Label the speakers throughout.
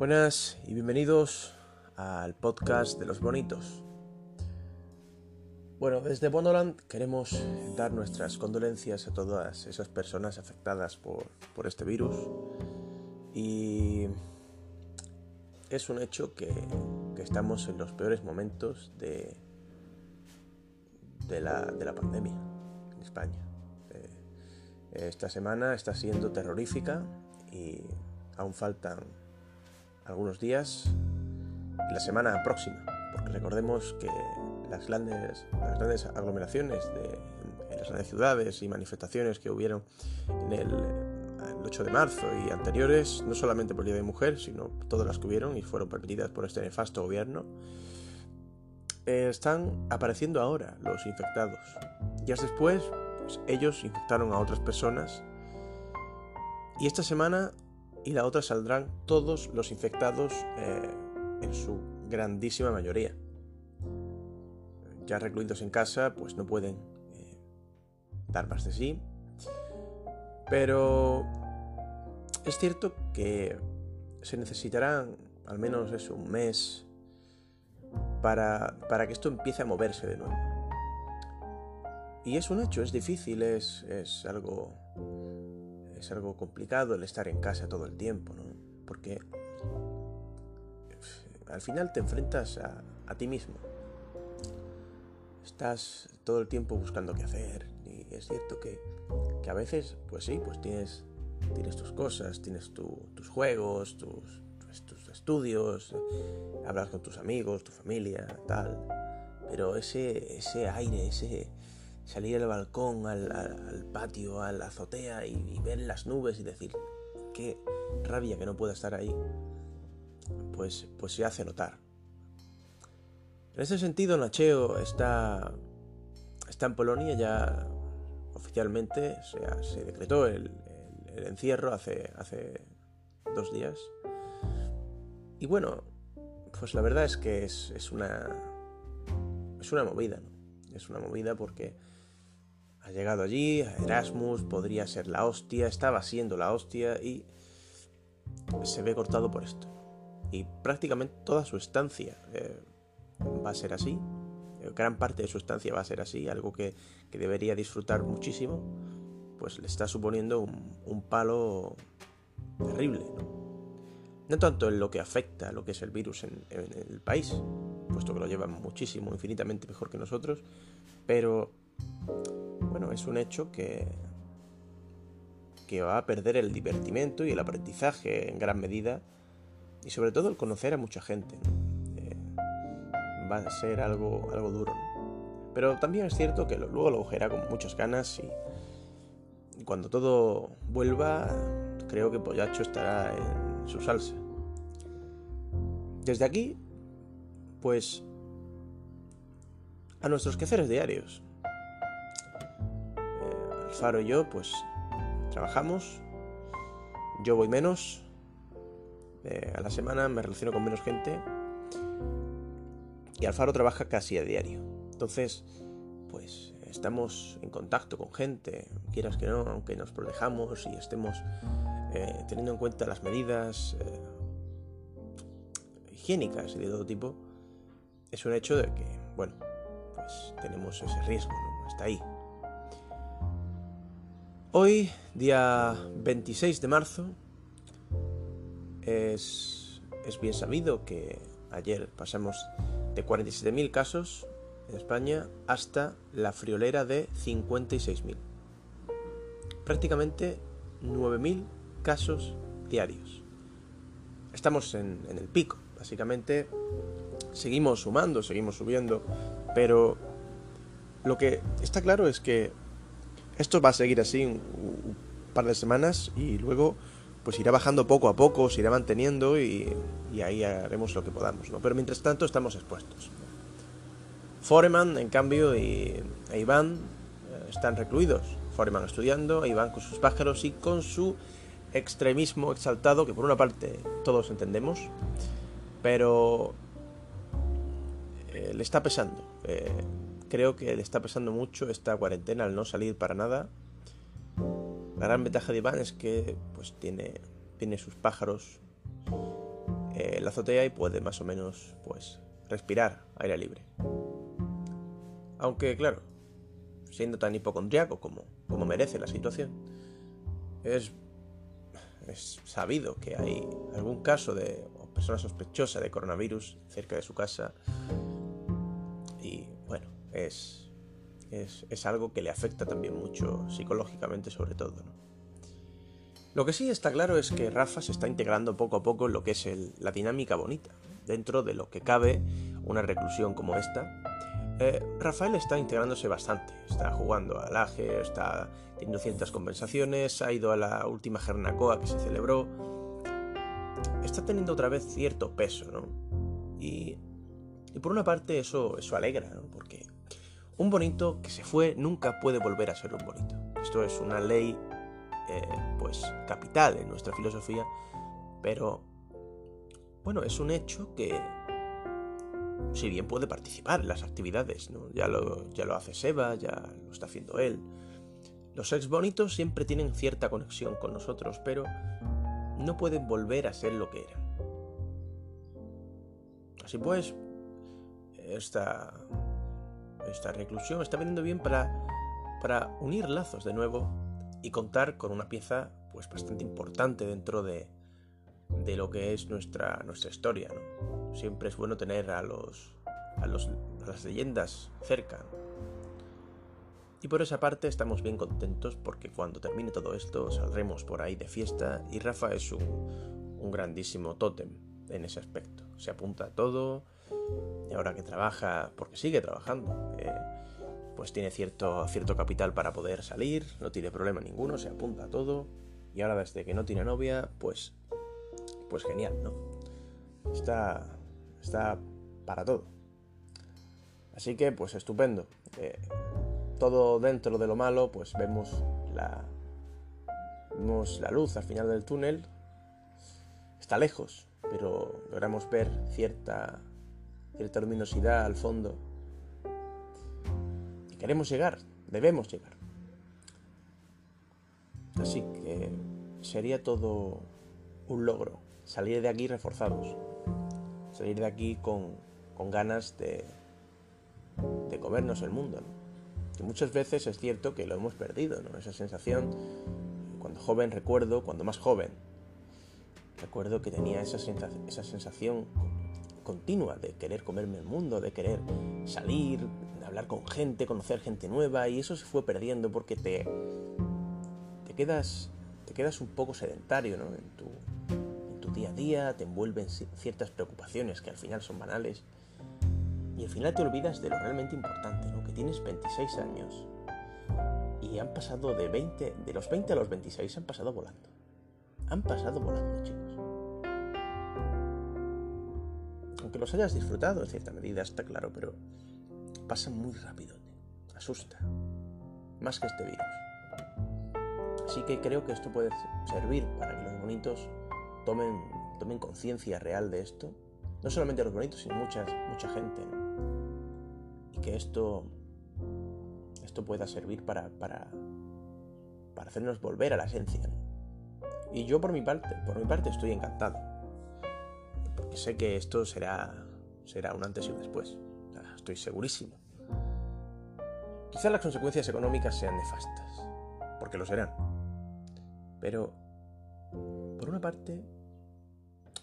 Speaker 1: Buenas y bienvenidos al podcast de los bonitos. Bueno, desde Bondoland queremos dar nuestras condolencias a todas esas personas afectadas por, este virus y es un hecho que, estamos en los peores momentos de, de, la, pandemia en España. Eh, esta semana está siendo terrorífica y aún faltan algunos días y la semana próxima, porque recordemos que las grandes, las grandes aglomeraciones de, en las grandes ciudades y manifestaciones que hubieron en el, 8 de marzo y anteriores, no solamente por el Día de Mujer, sino todas las que hubieron y fueron permitidas por este nefasto gobierno, eh, están apareciendo ahora los infectados. Días después, pues ellos infectaron a otras personas y esta semana y la otra saldrán todos los infectados eh, en su grandísima mayoría. Ya recluidos en casa, pues no pueden eh, dar más de sí. Pero es cierto que se necesitarán al menos eso, un mes para, para que esto empiece a moverse de nuevo. Y es un hecho, es difícil, es, es algo es algo complicado el estar en casa todo el tiempo, ¿no? Porque al final te enfrentas a, ti mismo. Estás todo el tiempo buscando qué hacer. Y es cierto que, a veces, pues sí, pues tienes, tienes tus cosas, tienes tus juegos, tus, tus, estudios, hablas con tus amigos, tu familia, tal. Pero ese, ese aire, ese, salir al balcón, al, patio, a la azotea y, ver las nubes y decir, qué rabia que no pueda estar ahí, pues, pues se hace notar. En ese sentido, Nacheo está, está en Polonia ya oficialmente, se, se decretó el, encierro hace, hace dos días. Y bueno, pues la verdad es que es, es una, es una movida, ¿no? Es una movida porque llegado allí, Erasmus, podría ser la hostia, estaba siendo la hostia y se ve cortado por esto. Y prácticamente toda su estancia eh, va a ser así, eh, gran parte de su estancia va a ser así, algo que, debería disfrutar muchísimo, pues le está suponiendo un, palo terrible. ¿no? tanto en lo que afecta a lo que es el virus en, en el país, puesto que lo llevan muchísimo, infinitamente mejor que nosotros, pero bueno, es un hecho que, que va a perder el divertimento y el aprendizaje en gran medida y sobre todo el conocer a mucha gente. Eh, va a ser algo, algo duro. Pero también es cierto que luego lo cogerá con muchas ganas y, cuando todo vuelva creo que Pollacho estará en su salsa. Desde aquí, pues a nuestros quehaceres diarios. Alfaro y yo, pues trabajamos. Yo voy menos. Eh, a la semana me relaciono con menos gente. Y Alfaro trabaja casi a diario. Entonces, pues estamos en contacto con gente, quieras que no, aunque nos protejamos y estemos eh, teniendo en cuenta las medidas eh, higiénicas y de todo tipo, es un hecho de que, bueno, pues tenemos ese riesgo, ¿no? Está ahí. Hoy, día 26 de marzo, es, bien sabido que ayer pasamos de 47.000 casos en España hasta la friolera de 56.000. Prácticamente 9.000 casos diarios. Estamos en, en el pico, básicamente seguimos sumando, seguimos subiendo, pero lo que está claro es que esto va a seguir así un, par de semanas y luego pues irá bajando poco a poco, se irá manteniendo y, ahí haremos lo que podamos, ¿no? Pero mientras tanto estamos expuestos. Foreman, en cambio, y e Iván eh, están recluidos. Foreman estudiando, e Iván con sus pájaros y con su extremismo exaltado, que por una parte todos entendemos, pero eh, le está pesando. Eh, Creo que le está pasando mucho esta cuarentena al no salir para nada. La gran ventaja de Iván es que pues tiene, tiene sus pájaros eh, la azotea y puede más o menos pues respirar aire libre. Aunque claro, siendo tan hipocondriaco como, como merece la situación, es, es sabido que hay algún caso de persona sospechosa de coronavirus cerca de su casa bueno, es, es, algo que le afecta también mucho psicológicamente sobre todo. Lo que sí está claro es que Rafa se está integrando poco a poco en lo que es la dinámica bonita, dentro de lo que cabe una reclusión como esta. Eh, Rafael está integrándose bastante, está jugando al aje, está teniendo ciertas conversaciones, ha ido a la última Jernacoa que se celebró, está teniendo otra vez cierto peso, ¿no? Y, y por una parte eso, eso alegra, ¿no? Porque un bonito que se fue nunca puede volver a ser un bonito. Esto es una ley, eh, pues, capital en nuestra filosofía, pero, bueno, es un hecho que, si bien puede participar en las actividades, ¿no? Ya lo, ya lo hace Seba, ya lo está haciendo él. Los ex bonitos siempre tienen cierta conexión con nosotros, pero no pueden volver a ser lo que eran. Así pues, esta esta reclusión está veniendo bien para, para unir lazos de nuevo y contar con una pieza pues bastante importante dentro de, de lo que es nuestra, nuestra historia. Siempre es bueno tener a, los, a, los, las leyendas cerca. Y por esa parte estamos bien contentos porque cuando termine todo esto saldremos por ahí de fiesta y Rafa es un, un grandísimo tótem en ese aspecto. Se apunta a todo, y ahora que trabaja, porque sigue trabajando, eh, pues tiene cierto, cierto capital para poder salir, no tiene problema ninguno, se apunta a todo, y ahora desde que no tiene novia, pues, pues genial, ¿no? Está, está para todo. Así que, pues estupendo. Eh, todo dentro de lo malo, pues vemos la, vemos la luz al final del túnel. Está lejos, pero logramos ver cierta cierta luminosidad al fondo. Y queremos llegar, debemos llegar. Así que sería todo un logro, salir de aquí reforzados, salir de aquí con, con ganas de, de comernos el mundo. Que muchas veces es cierto que lo hemos perdido, ¿no? esa sensación. Cuando joven recuerdo, cuando más joven, recuerdo que tenía esa, esa sensación continua de querer comerme el mundo, de querer salir, de hablar con gente, conocer gente nueva y eso se fue perdiendo porque te, te, quedas, te quedas un poco sedentario ¿no? en, tu, en tu día a día, te envuelven ciertas preocupaciones que al final son banales y al final te olvidas de lo realmente importante, ¿no? que tienes 26 años y han pasado de 20, de los 20 a los 26 han pasado volando. Han pasado volando, chicos. Aunque los hayas disfrutado en cierta medida, está claro, pero pasa muy rápido. Asusta. Más que este virus. Así que creo que esto puede servir para que los bonitos tomen, tomen conciencia real de esto. No solamente los bonitos, sino mucha, mucha gente. Y que esto, esto pueda servir para, para, para hacernos volver a la esencia. Y yo por mi parte, por mi parte estoy encantado sé que esto será, será un antes y un después. Estoy segurísimo. Quizás las consecuencias económicas sean nefastas, porque lo serán. Pero, por una parte,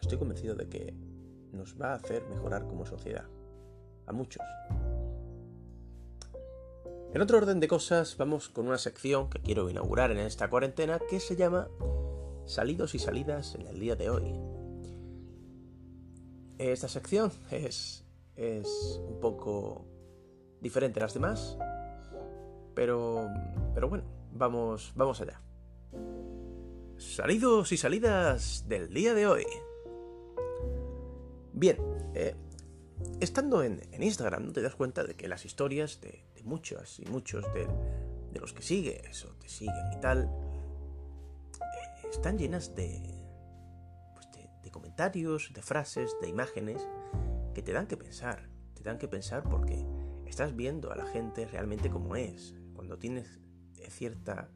Speaker 1: estoy convencido de que nos va a hacer mejorar como sociedad. A muchos. En otro orden de cosas, vamos con una sección que quiero inaugurar en esta cuarentena que se llama Salidos y salidas en el día de hoy. Esta sección es, es un poco diferente a las demás, pero, pero bueno, vamos, vamos allá. Salidos y salidas del día de hoy. Bien, eh, estando en, Instagram, ¿no te das cuenta de que las historias de, muchos y muchos de, los que sigues o te siguen y tal, eh, están llenas de, comentarios, de frases, de imágenes que te dan que pensar. Te dan que pensar porque estás viendo a la gente realmente como es. Cuando tienes cierta...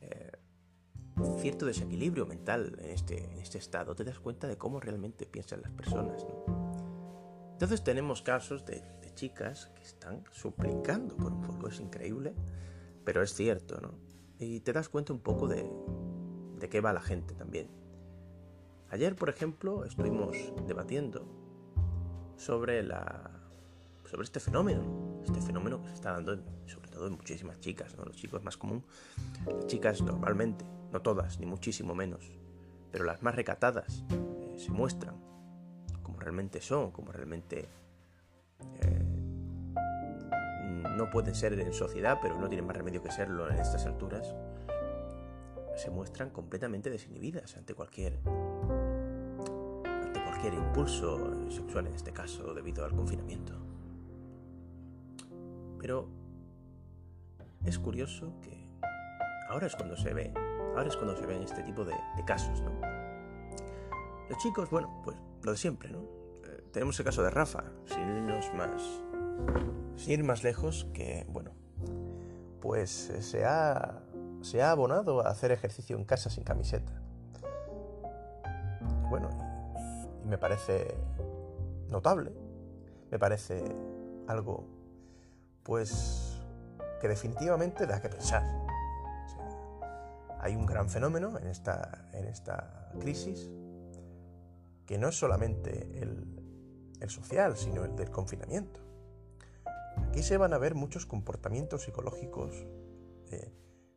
Speaker 1: Eh, cierto desequilibrio mental en este, en este estado, te das cuenta de cómo realmente piensan las personas. Entonces tenemos casos de, chicas que están suplicando por un foco, es increíble, pero es cierto, ¿no? Y te das cuenta un poco de, de qué va la gente también. Ayer, por ejemplo, estuvimos debatiendo sobre la sobre este fenómeno, este fenómeno que se está dando sobre todo en muchísimas chicas, ¿no? Los chicos más común, las chicas normalmente, no todas, ni muchísimo menos, pero las más recatadas eh, se muestran como realmente son, como realmente eh, no pueden ser en sociedad, pero no tienen más remedio que serlo en estas alturas, se muestran completamente desinhibidas ante cualquier cualquier impulso sexual en este caso debido al confinamiento. Pero es curioso que ahora es cuando se ve, ahora es cuando se ven este tipo de, casos, ¿no? Los chicos, bueno, pues lo de siempre, ¿no? Eh, tenemos el caso de Rafa, sin irnos más, sin ir más lejos, que, bueno, pues eh, se ha, se ha abonado a hacer ejercicio en casa sin camiseta. Me parece notable, me parece algo pues que definitivamente da que pensar. hay un gran fenómeno en esta, en esta crisis que no es solamente el, el social, sino el del confinamiento. Aquí se van a ver muchos comportamientos psicológicos de,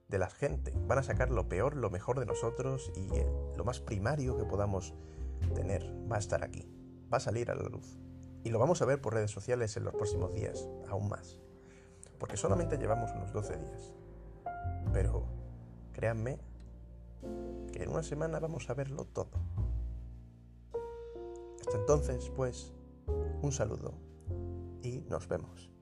Speaker 1: de la gente. Van a sacar lo peor, lo mejor de nosotros y eh, lo más primario que podamos tener va a estar aquí, va a salir a la luz. Y lo vamos a ver por redes sociales en los próximos días, aún más porque solamente llevamos unos 12 días. Pero créanme que en una semana vamos a verlo todo. Hasta entonces, pues, un saludo y nos vemos.